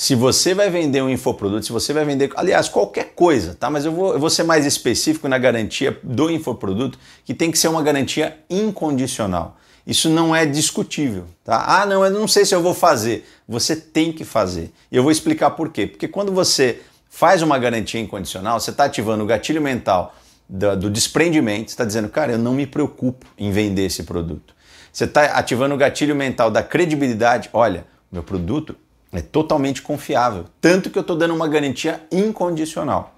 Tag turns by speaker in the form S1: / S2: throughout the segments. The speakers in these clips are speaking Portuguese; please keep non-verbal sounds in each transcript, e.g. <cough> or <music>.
S1: se você vai vender um infoproduto, se você vai vender, aliás, qualquer coisa, tá? Mas eu vou, eu vou ser mais específico na garantia do infoproduto, que tem que ser uma garantia incondicional. Isso não é discutível, tá? Ah, não, eu não sei se eu vou fazer. Você tem que fazer. E eu vou explicar por quê. Porque quando você faz uma garantia incondicional, você está ativando o gatilho mental do, do desprendimento, está dizendo, cara, eu não me preocupo em vender esse produto. Você está ativando o gatilho mental da credibilidade. Olha, meu produto é totalmente confiável, tanto que eu estou dando uma garantia incondicional.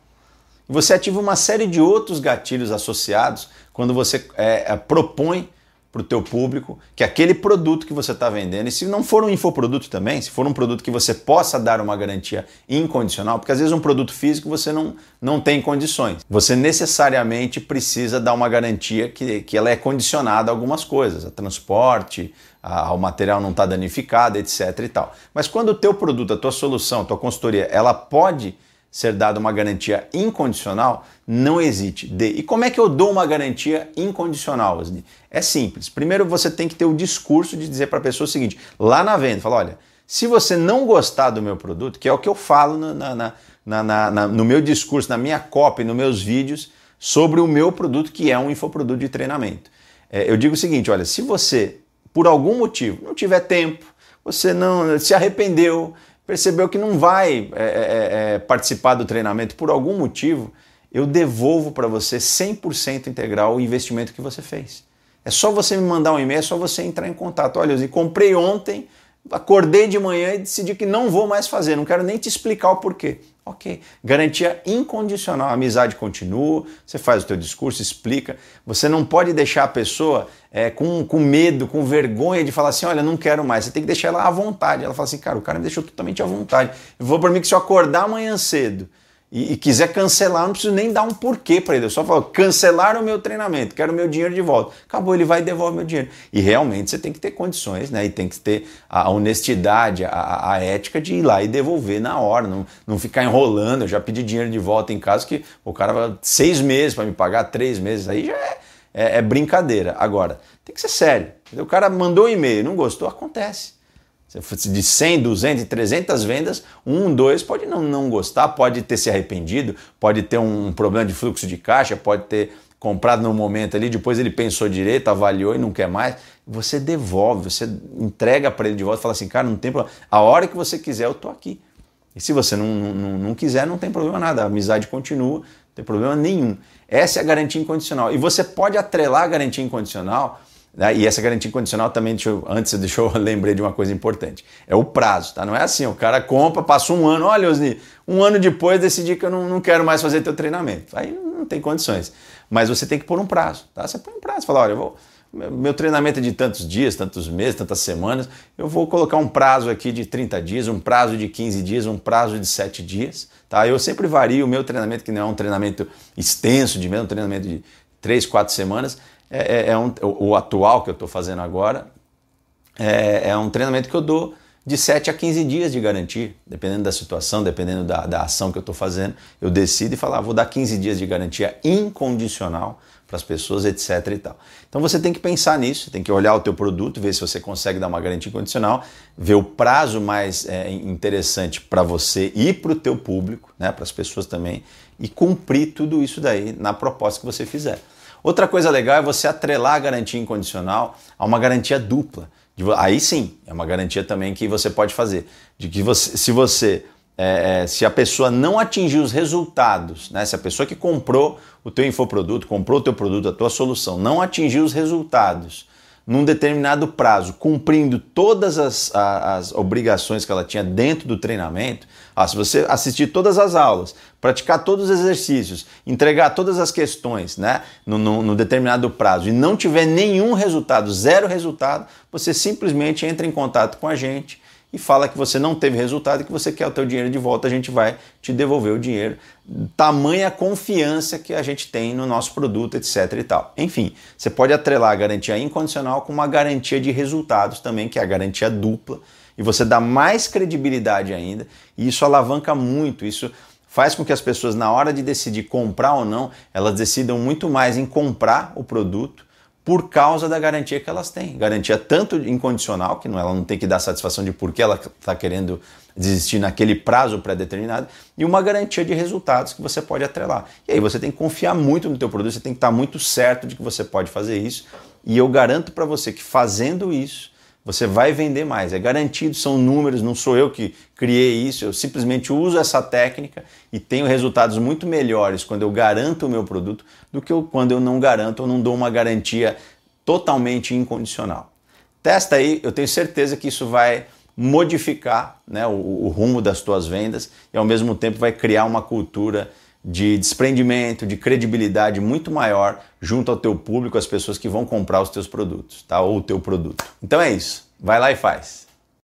S1: Você ativa uma série de outros gatilhos associados quando você é, é propõe para o teu público que aquele produto que você está vendendo, e se não for um infoproduto também, se for um produto que você possa dar uma garantia incondicional, porque às vezes um produto físico você não, não tem condições. Você necessariamente precisa dar uma garantia que, que ela é condicionada a algumas coisas, a transporte, a, o material não está danificado, etc e tal. Mas quando o teu produto, a tua solução, a tua consultoria, ela pode ser dada uma garantia incondicional, não hesite. Dê. E como é que eu dou uma garantia incondicional, Osni? É simples. Primeiro você tem que ter o discurso de dizer para a pessoa o seguinte: lá na venda, fala, olha, se você não gostar do meu produto, que é o que eu falo na, na, na, na no meu discurso, na minha copy, nos meus vídeos, sobre o meu produto, que é um infoproduto de treinamento. É, eu digo o seguinte: olha, se você, por algum motivo, não tiver tempo, você não se arrependeu, percebeu que não vai é, é, é, é participar do treinamento por algum motivo, eu devolvo para você 100% integral o investimento que você fez. É só você me mandar um e-mail, é só você entrar em contato. Olha, eu comprei ontem, acordei de manhã e decidi que não vou mais fazer, não quero nem te explicar o porquê. Ok, garantia incondicional, a amizade continua, você faz o teu discurso, explica. Você não pode deixar a pessoa é, com, com medo, com vergonha de falar assim, olha, não quero mais. Você tem que deixar ela à vontade. Ela fala assim, cara, o cara me deixou totalmente à vontade. Eu vou para mim que se eu acordar amanhã cedo e, e, quiser cancelar, não preciso nem dar um porquê para ele. Eu só falo, cancelar o meu treinamento, quero meu dinheiro de volta. Acabou, ele vai e devolve meu dinheiro. E realmente você tem que ter condições, né? E tem que ter a honestidade, a, a ética de ir lá e devolver na hora, não, não ficar enrolando. Eu já pedi dinheiro de volta em casa que o cara vai seis meses para me pagar, três meses, aí já é, é, é brincadeira. Agora, tem que ser sério. O cara mandou um e-mail, não gostou, acontece de 100, 200 e 300 vendas, um, dois pode não, não gostar, pode ter se arrependido, pode ter um problema de fluxo de caixa, pode ter comprado no momento ali, depois ele pensou direito, avaliou e não quer mais. Você devolve, você entrega para ele de volta fala assim, cara, não tem problema. A hora que você quiser, eu tô aqui. E se você não, não, não quiser, não tem problema nada. A amizade continua, não tem problema nenhum. Essa é a garantia incondicional. E você pode atrelar a garantia incondicional? E essa garantia condicional também, deixa eu, antes <laughs> deixa eu lembrei de uma coisa importante. É o prazo, tá? Não é assim, o cara compra, passa um ano, olha, Osni, um ano depois decidi que eu não, não quero mais fazer teu treinamento. Aí não tem condições. Mas você tem que pôr um prazo, tá? Você põe um prazo, fala, olha, eu vou, meu treinamento é de tantos dias, tantos meses, tantas semanas, eu vou colocar um prazo aqui de 30 dias, um prazo de 15 dias, um prazo de 7 dias, tá? Eu sempre vario o meu treinamento, que não é um treinamento extenso de mesmo, um treinamento de 3, 4 semanas, é, é, é um, o, atual que eu estou fazendo agora é, é, um treinamento que eu dou de 7 a 15 dias de garantia, dependendo da situação, dependendo da, da ação que eu estou fazendo, eu decido e falo, ah, vou dar 15 dias de garantia incondicional para as pessoas, etc e tal. Então você tem que pensar nisso, tem que olhar o teu produto, ver se você consegue dar uma garantia incondicional, ver o prazo mais é, interessante para você e para o teu público, né, para as pessoas também, e cumprir tudo isso daí na proposta que você fizer. Outra coisa legal é você atrelar a garantia incondicional a uma garantia dupla. Aí sim, é uma garantia também que você pode fazer. De que você, se você. É, é, se a pessoa não atingir os resultados, né? se a pessoa que comprou o teu infoproduto, comprou o teu produto, a tua solução, não atingir os resultados num determinado prazo, cumprindo todas as, as, obrigações que ela tinha dentro do treinamento, ah, se você assistir todas as aulas, praticar todos os exercícios, entregar todas as questões né, no, no, no determinado prazo e não tiver nenhum resultado, zero resultado, você simplesmente entra em contato com a gente e fala que você não teve resultado e que você quer o teu dinheiro de volta, a gente vai te devolver o dinheiro. Tamanha confiança que a gente tem no nosso produto, etc e tal. Enfim, você pode atrelar a garantia incondicional com uma garantia de resultados também, que é a garantia dupla, e você dá mais credibilidade ainda, e isso alavanca muito, isso faz com que as pessoas na hora de decidir comprar ou não, elas decidam muito mais em comprar o produto por causa da garantia que elas têm. Garantia tanto incondicional, que ela não tem que dar satisfação de por que ela está querendo desistir naquele prazo pré-determinado e uma garantia de resultados que você pode atrelar. E aí você tem que confiar muito no teu produto, você tem que estar muito certo de que você pode fazer isso. E eu garanto para você que fazendo isso, você vai vender mais. É garantido, são números, não sou eu que criei isso, eu simplesmente uso essa técnica e tenho resultados muito melhores quando eu garanto o meu produto do que quando eu não garanto ou não dou uma garantia totalmente incondicional. Testa aí, eu tenho certeza que isso vai modificar né, o, o rumo das tuas vendas e ao mesmo tempo vai criar uma cultura de desprendimento, de credibilidade muito maior junto ao teu público, as pessoas que vão comprar os teus produtos, tá? Ou o teu produto. Então é isso. Vai lá e faz.